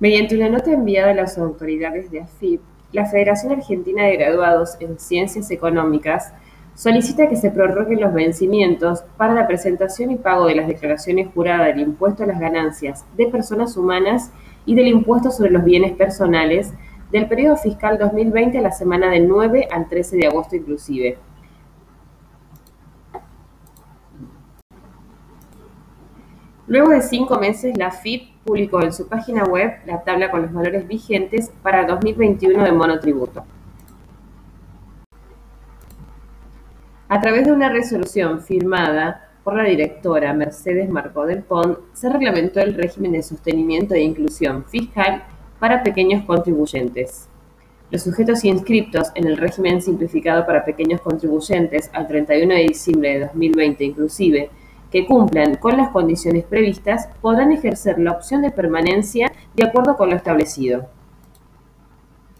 Mediante una nota enviada a las autoridades de AFIP, la Federación Argentina de Graduados en Ciencias Económicas solicita que se prorroguen los vencimientos para la presentación y pago de las declaraciones juradas del impuesto a las ganancias de personas humanas y del impuesto sobre los bienes personales del periodo fiscal 2020 a la semana del 9 al 13 de agosto inclusive. Luego de cinco meses, la FIP publicó en su página web la tabla con los valores vigentes para 2021 de monotributo. A través de una resolución firmada por la directora Mercedes Marcó del Pont, se reglamentó el régimen de sostenimiento e inclusión fiscal para pequeños contribuyentes. Los sujetos inscriptos en el régimen simplificado para pequeños contribuyentes al 31 de diciembre de 2020 inclusive, que cumplan con las condiciones previstas, podrán ejercer la opción de permanencia de acuerdo con lo establecido.